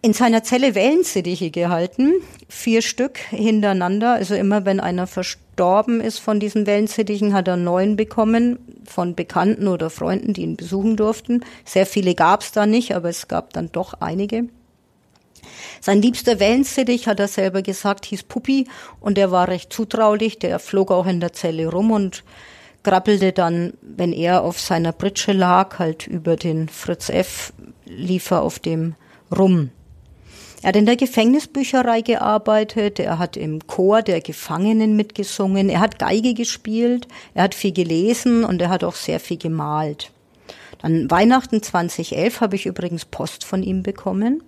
in seiner Zelle Wellensittiche gehalten, vier Stück hintereinander. Also immer wenn einer verstorben ist von diesen Wellensittichen, hat er neun bekommen von Bekannten oder Freunden, die ihn besuchen durften. Sehr viele gab es da nicht, aber es gab dann doch einige. Sein liebster Wellensittich, hat er selber gesagt, hieß Puppi und der war recht zutraulich. Der flog auch in der Zelle rum und krabbelte dann, wenn er auf seiner Britsche lag, halt über den Fritz F. lief er auf dem rum. Er hat in der Gefängnisbücherei gearbeitet, er hat im Chor der Gefangenen mitgesungen, er hat Geige gespielt, er hat viel gelesen und er hat auch sehr viel gemalt. Dann Weihnachten 2011 habe ich übrigens Post von ihm bekommen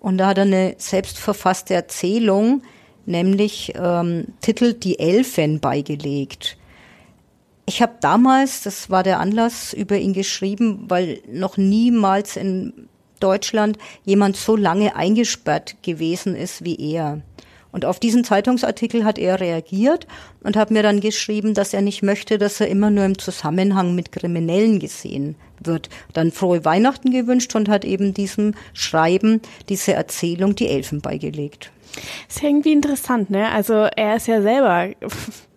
und da hat er eine selbstverfasste Erzählung, nämlich ähm, Titel Die Elfen beigelegt. Ich habe damals, das war der Anlass, über ihn geschrieben, weil noch niemals in Deutschland jemand so lange eingesperrt gewesen ist wie er. Und auf diesen Zeitungsartikel hat er reagiert und hat mir dann geschrieben, dass er nicht möchte, dass er immer nur im Zusammenhang mit Kriminellen gesehen wird. Dann frohe Weihnachten gewünscht und hat eben diesem Schreiben, diese Erzählung, die Elfen beigelegt. ist irgendwie interessant, ne? Also er ist ja selber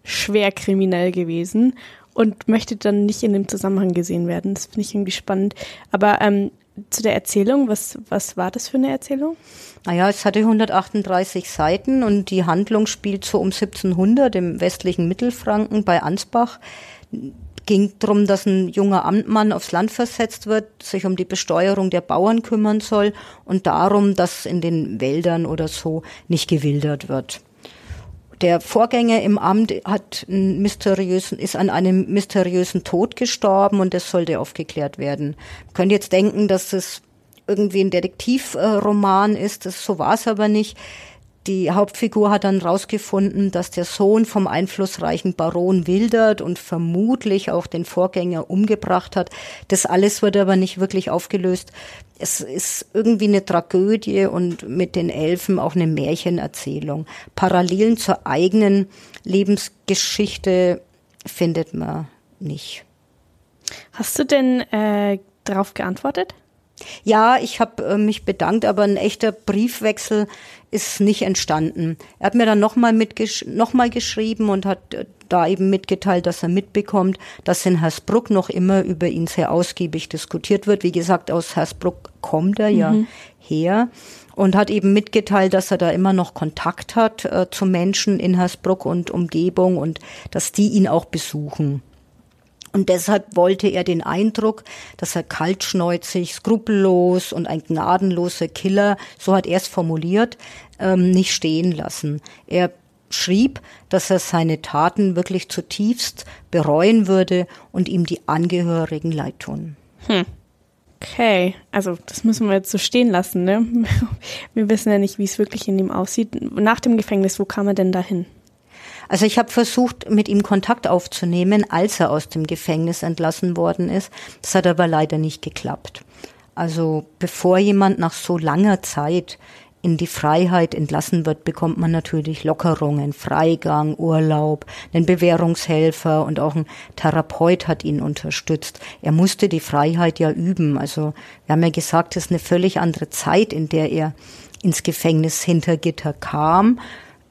schwer kriminell gewesen und möchte dann nicht in dem Zusammenhang gesehen werden. Das finde ich irgendwie spannend. Aber ähm, zu der Erzählung, was, was war das für eine Erzählung? Naja, es hatte 138 Seiten und die Handlung spielt so um 1700 im westlichen Mittelfranken bei Ansbach. Ging darum, dass ein junger Amtmann aufs Land versetzt wird, sich um die Besteuerung der Bauern kümmern soll und darum, dass in den Wäldern oder so nicht gewildert wird. Der Vorgänger im Amt hat einen mysteriösen, ist an einem mysteriösen Tod gestorben und das sollte aufgeklärt werden. Man könnte jetzt denken, dass es irgendwie ein Detektivroman ist, das, so war es aber nicht. Die Hauptfigur hat dann rausgefunden, dass der Sohn vom einflussreichen Baron wildert und vermutlich auch den Vorgänger umgebracht hat. Das alles wurde aber nicht wirklich aufgelöst. Es ist irgendwie eine Tragödie und mit den Elfen auch eine Märchenerzählung. Parallelen zur eigenen Lebensgeschichte findet man nicht. Hast du denn äh, darauf geantwortet? Ja, ich habe äh, mich bedankt, aber ein echter Briefwechsel ist nicht entstanden. Er hat mir dann nochmal mitgesch noch mal geschrieben und hat äh, da eben mitgeteilt, dass er mitbekommt, dass in Hersbruck noch immer über ihn sehr ausgiebig diskutiert wird. Wie gesagt, aus Hersbruck kommt er ja mhm. her und hat eben mitgeteilt, dass er da immer noch Kontakt hat äh, zu Menschen in Hersbruck und Umgebung und dass die ihn auch besuchen. Und deshalb wollte er den Eindruck, dass er kaltschneuzig, skrupellos und ein gnadenloser Killer, so hat er es formuliert, ähm, nicht stehen lassen. Er schrieb, dass er seine Taten wirklich zutiefst bereuen würde und ihm die Angehörigen leid tun. Hm. Okay, also das müssen wir jetzt so stehen lassen. Ne? Wir wissen ja nicht, wie es wirklich in ihm aussieht. Nach dem Gefängnis, wo kam er denn dahin? Also ich habe versucht, mit ihm Kontakt aufzunehmen, als er aus dem Gefängnis entlassen worden ist. Das hat aber leider nicht geklappt. Also bevor jemand nach so langer Zeit in die Freiheit entlassen wird, bekommt man natürlich Lockerungen, Freigang, Urlaub, einen Bewährungshelfer und auch ein Therapeut hat ihn unterstützt. Er musste die Freiheit ja üben. Also wir haben ja gesagt, es ist eine völlig andere Zeit, in der er ins Gefängnis hinter Gitter kam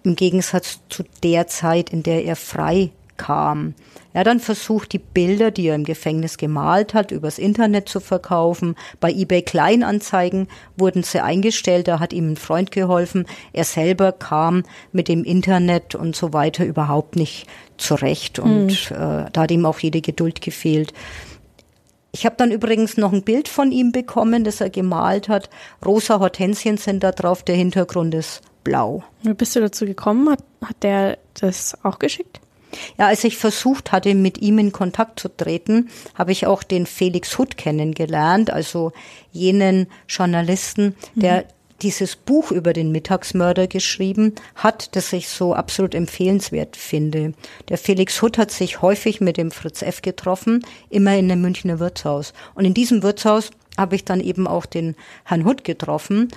im Gegensatz zu der Zeit, in der er frei kam. Er hat dann versucht, die Bilder, die er im Gefängnis gemalt hat, übers Internet zu verkaufen. Bei eBay Kleinanzeigen wurden sie eingestellt, da hat ihm ein Freund geholfen. Er selber kam mit dem Internet und so weiter überhaupt nicht zurecht und mhm. äh, da hat ihm auch jede Geduld gefehlt. Ich habe dann übrigens noch ein Bild von ihm bekommen, das er gemalt hat. Rosa Hortensien sind da drauf, der Hintergrund ist blau. Wie bist du dazu gekommen? Hat, hat der das auch geschickt? Ja, als ich versucht hatte, mit ihm in Kontakt zu treten, habe ich auch den Felix Hutt kennengelernt, also jenen Journalisten, der mhm. dieses Buch über den Mittagsmörder geschrieben hat, das ich so absolut empfehlenswert finde. Der Felix Hutt hat sich häufig mit dem Fritz F. getroffen, immer in einem Münchner Wirtshaus. Und in diesem Wirtshaus habe ich dann eben auch den Herrn Hutt getroffen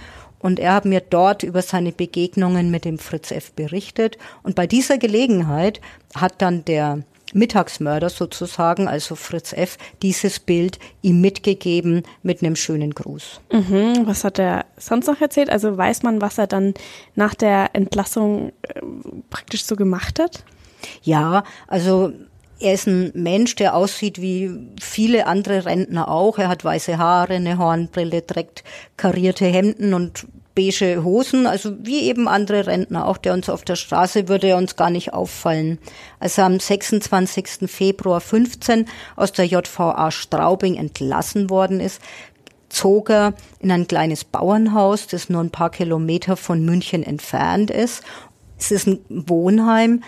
und er hat mir dort über seine Begegnungen mit dem Fritz F. berichtet. Und bei dieser Gelegenheit hat dann der Mittagsmörder sozusagen, also Fritz F., dieses Bild ihm mitgegeben mit einem schönen Gruß. Mhm. Was hat er sonst noch erzählt? Also weiß man, was er dann nach der Entlassung äh, praktisch so gemacht hat? Ja, also er ist ein Mensch, der aussieht wie viele andere Rentner auch. Er hat weiße Haare, eine Hornbrille, trägt karierte Hemden und beige Hosen, also wie eben andere Rentner, auch der uns auf der Straße würde er uns gar nicht auffallen. Als er am 26. Februar 15 aus der JVA Straubing entlassen worden ist, zog er in ein kleines Bauernhaus, das nur ein paar Kilometer von München entfernt ist. Es ist ein Wohnheim,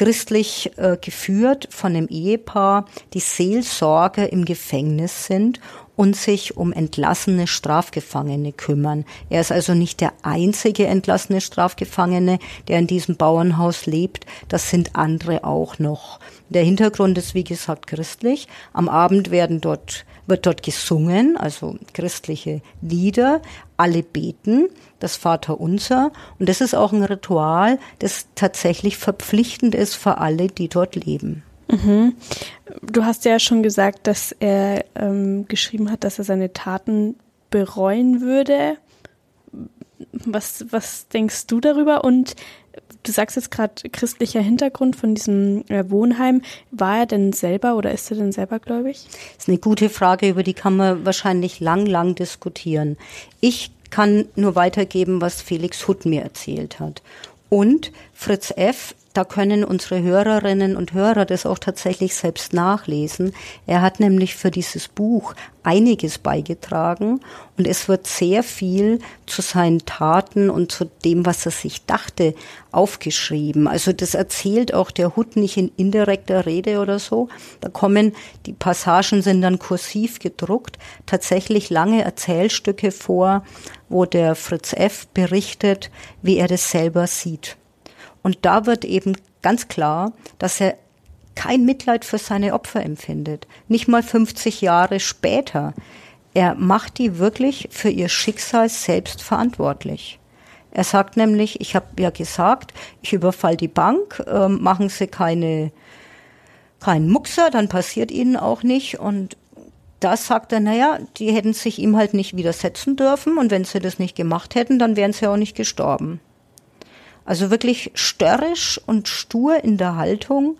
christlich äh, geführt von einem Ehepaar, die Seelsorge im Gefängnis sind und sich um entlassene Strafgefangene kümmern. Er ist also nicht der einzige entlassene Strafgefangene, der in diesem Bauernhaus lebt. Das sind andere auch noch. Der Hintergrund ist, wie gesagt, christlich. Am Abend werden dort, wird dort gesungen, also christliche Lieder. Alle beten das Vaterunser. Und das ist auch ein Ritual, das tatsächlich verpflichtend ist für alle, die dort leben. Mhm. Du hast ja schon gesagt, dass er ähm, geschrieben hat, dass er seine Taten bereuen würde. Was, was denkst du darüber? Und du sagst jetzt gerade christlicher Hintergrund von diesem äh, Wohnheim. War er denn selber oder ist er denn selber gläubig? Das ist eine gute Frage, über die kann man wahrscheinlich lang, lang diskutieren. Ich kann nur weitergeben, was Felix Hutt mir erzählt hat. Und Fritz F da können unsere Hörerinnen und Hörer das auch tatsächlich selbst nachlesen. Er hat nämlich für dieses Buch einiges beigetragen und es wird sehr viel zu seinen Taten und zu dem, was er sich dachte, aufgeschrieben. Also das erzählt auch der Hut nicht in indirekter Rede oder so. Da kommen, die Passagen sind dann kursiv gedruckt, tatsächlich lange Erzählstücke vor, wo der Fritz F. berichtet, wie er das selber sieht. Und da wird eben ganz klar, dass er kein Mitleid für seine Opfer empfindet. Nicht mal 50 Jahre später. Er macht die wirklich für ihr Schicksal selbst verantwortlich. Er sagt nämlich, ich habe ja gesagt, ich überfall die Bank, äh, machen Sie keine, keinen Muxer, dann passiert Ihnen auch nicht. Und da sagt er, naja, die hätten sich ihm halt nicht widersetzen dürfen und wenn sie das nicht gemacht hätten, dann wären sie auch nicht gestorben. Also wirklich störrisch und stur in der Haltung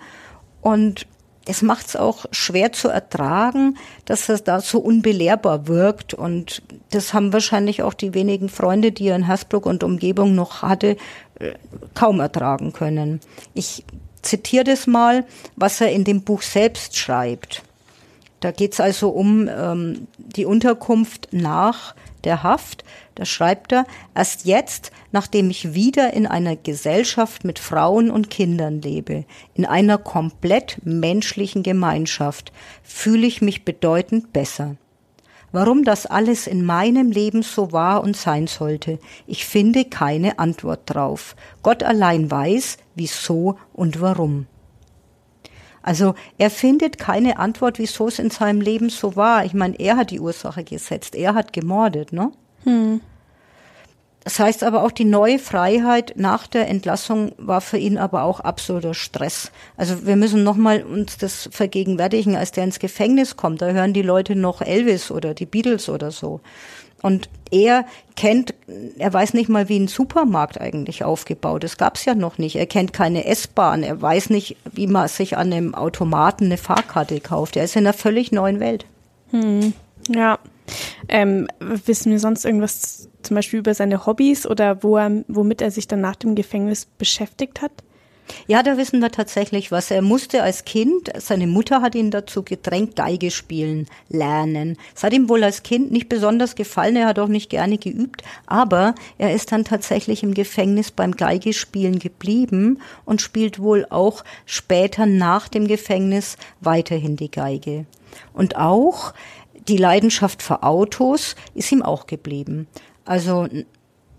und es macht es auch schwer zu ertragen, dass er da so unbelehrbar wirkt. Und das haben wahrscheinlich auch die wenigen Freunde, die er in Hersbruck und Umgebung noch hatte, äh, kaum ertragen können. Ich zitiere das mal, was er in dem Buch selbst schreibt. Da geht es also um ähm, die Unterkunft nach der Haft. Da schreibt er, erst jetzt, nachdem ich wieder in einer Gesellschaft mit Frauen und Kindern lebe, in einer komplett menschlichen Gemeinschaft, fühle ich mich bedeutend besser. Warum das alles in meinem Leben so war und sein sollte, ich finde keine Antwort drauf. Gott allein weiß, wieso und warum. Also er findet keine Antwort, wieso es in seinem Leben so war. Ich meine, er hat die Ursache gesetzt, er hat gemordet, ne? Hm. Das heißt aber auch, die neue Freiheit nach der Entlassung war für ihn aber auch absoluter Stress. Also wir müssen nochmal uns das vergegenwärtigen, als der ins Gefängnis kommt, da hören die Leute noch Elvis oder die Beatles oder so. Und er kennt, er weiß nicht mal, wie ein Supermarkt eigentlich aufgebaut ist. Gab's ja noch nicht. Er kennt keine S-Bahn. Er weiß nicht, wie man sich an einem Automaten eine Fahrkarte kauft. Er ist in einer völlig neuen Welt. Hm. Ja. Ähm, wissen wir sonst irgendwas zum Beispiel über seine Hobbys oder wo er, womit er sich dann nach dem Gefängnis beschäftigt hat? Ja, da wissen wir tatsächlich was. Er musste als Kind, seine Mutter hat ihn dazu gedrängt, Geige spielen lernen. Es hat ihm wohl als Kind nicht besonders gefallen, er hat auch nicht gerne geübt, aber er ist dann tatsächlich im Gefängnis beim Geigespielen geblieben und spielt wohl auch später nach dem Gefängnis weiterhin die Geige. Und auch die Leidenschaft für Autos ist ihm auch geblieben. Also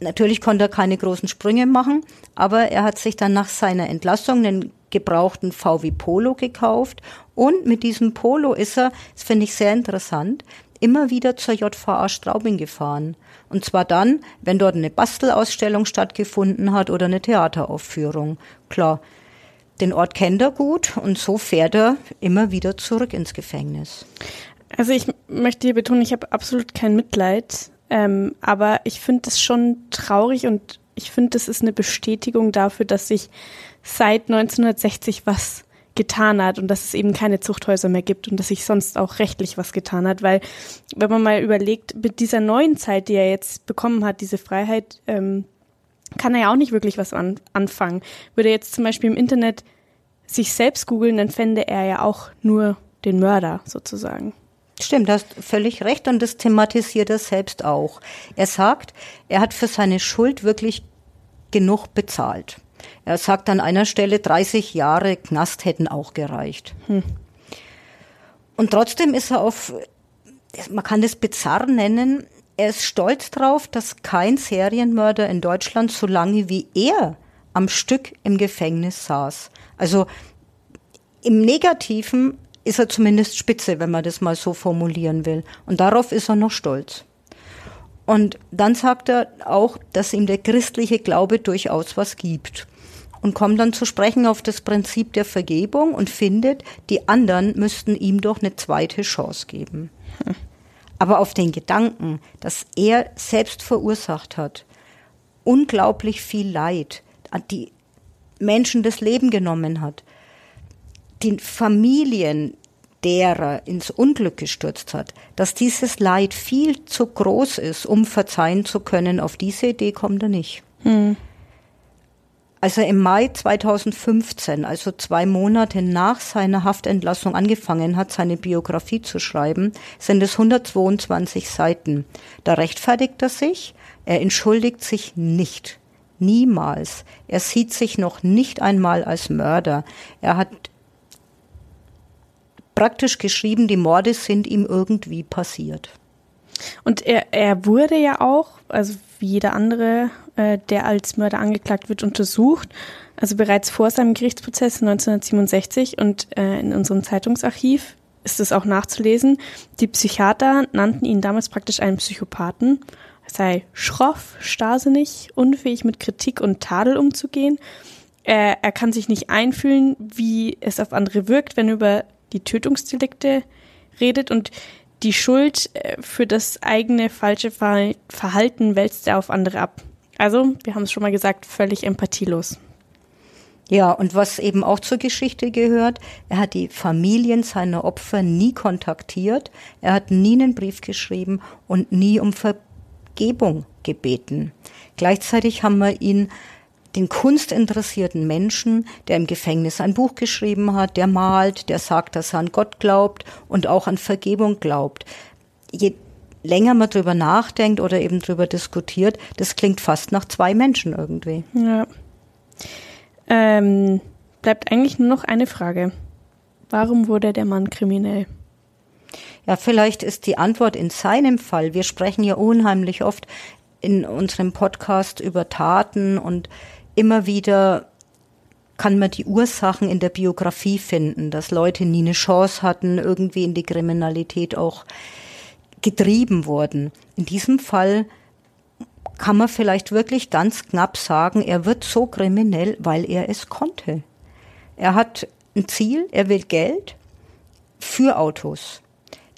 Natürlich konnte er keine großen Sprünge machen, aber er hat sich dann nach seiner Entlassung einen gebrauchten VW Polo gekauft und mit diesem Polo ist er, das finde ich sehr interessant, immer wieder zur JVA Straubing gefahren. Und zwar dann, wenn dort eine Bastelausstellung stattgefunden hat oder eine Theateraufführung. Klar, den Ort kennt er gut und so fährt er immer wieder zurück ins Gefängnis. Also ich möchte hier betonen, ich habe absolut kein Mitleid ähm, aber ich finde es schon traurig und ich finde, das ist eine Bestätigung dafür, dass sich seit 1960 was getan hat und dass es eben keine Zuchthäuser mehr gibt und dass sich sonst auch rechtlich was getan hat, weil wenn man mal überlegt, mit dieser neuen Zeit, die er jetzt bekommen hat, diese Freiheit, ähm, kann er ja auch nicht wirklich was an, anfangen. Würde er jetzt zum Beispiel im Internet sich selbst googeln, dann fände er ja auch nur den Mörder sozusagen. Stimmt, du hast völlig recht und das thematisiert er selbst auch. Er sagt, er hat für seine Schuld wirklich genug bezahlt. Er sagt an einer Stelle, 30 Jahre Knast hätten auch gereicht. Hm. Und trotzdem ist er auf, man kann das bizarr nennen, er ist stolz drauf, dass kein Serienmörder in Deutschland so lange wie er am Stück im Gefängnis saß. Also im Negativen ist er zumindest spitze, wenn man das mal so formulieren will. Und darauf ist er noch stolz. Und dann sagt er auch, dass ihm der christliche Glaube durchaus was gibt. Und kommt dann zu sprechen auf das Prinzip der Vergebung und findet, die anderen müssten ihm doch eine zweite Chance geben. Aber auf den Gedanken, dass er selbst verursacht hat, unglaublich viel Leid, die Menschen das Leben genommen hat, die Familien derer ins Unglück gestürzt hat, dass dieses Leid viel zu groß ist, um verzeihen zu können, auf diese Idee kommt er nicht. Hm. Als er im Mai 2015, also zwei Monate nach seiner Haftentlassung angefangen hat, seine Biografie zu schreiben, sind es 122 Seiten. Da rechtfertigt er sich, er entschuldigt sich nicht. Niemals. Er sieht sich noch nicht einmal als Mörder. Er hat praktisch geschrieben, die Morde sind ihm irgendwie passiert. Und er, er wurde ja auch, also wie jeder andere, äh, der als Mörder angeklagt wird, untersucht. Also bereits vor seinem Gerichtsprozess 1967 und äh, in unserem Zeitungsarchiv ist es auch nachzulesen. Die Psychiater nannten ihn damals praktisch einen Psychopathen. Er sei schroff, starrsinnig, unfähig mit Kritik und Tadel umzugehen. Er, er kann sich nicht einfühlen, wie es auf andere wirkt, wenn über die Tötungsdelikte redet und die Schuld äh, für das eigene falsche Verhalten wälzt er auf andere ab. Also, wir haben es schon mal gesagt, völlig empathielos. Ja, und was eben auch zur Geschichte gehört, er hat die Familien seiner Opfer nie kontaktiert, er hat nie einen Brief geschrieben und nie um Vergebung gebeten. Gleichzeitig haben wir ihn den kunstinteressierten Menschen, der im Gefängnis ein Buch geschrieben hat, der malt, der sagt, dass er an Gott glaubt und auch an Vergebung glaubt. Je länger man drüber nachdenkt oder eben drüber diskutiert, das klingt fast nach zwei Menschen irgendwie. Ja. Ähm, bleibt eigentlich nur noch eine Frage. Warum wurde der Mann kriminell? Ja, vielleicht ist die Antwort in seinem Fall, wir sprechen ja unheimlich oft in unserem Podcast über Taten und immer wieder kann man die Ursachen in der Biografie finden, dass Leute nie eine Chance hatten, irgendwie in die Kriminalität auch getrieben wurden. In diesem Fall kann man vielleicht wirklich ganz knapp sagen, er wird so kriminell, weil er es konnte. Er hat ein Ziel, er will Geld für Autos.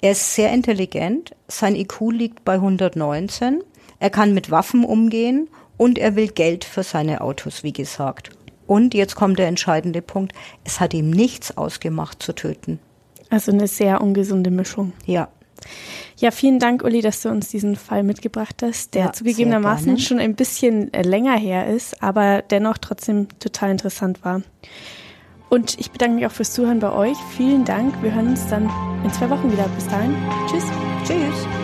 Er ist sehr intelligent, sein IQ liegt bei 119, er kann mit Waffen umgehen und er will Geld für seine Autos, wie gesagt. Und jetzt kommt der entscheidende Punkt, es hat ihm nichts ausgemacht zu töten. Also eine sehr ungesunde Mischung. Ja. Ja, vielen Dank, Uli, dass du uns diesen Fall mitgebracht hast, der ja, zugegebenermaßen schon ein bisschen äh, länger her ist, aber dennoch trotzdem total interessant war. Und ich bedanke mich auch fürs Zuhören bei euch. Vielen Dank. Wir hören uns dann in zwei Wochen wieder. Bis dahin. Tschüss. Tschüss.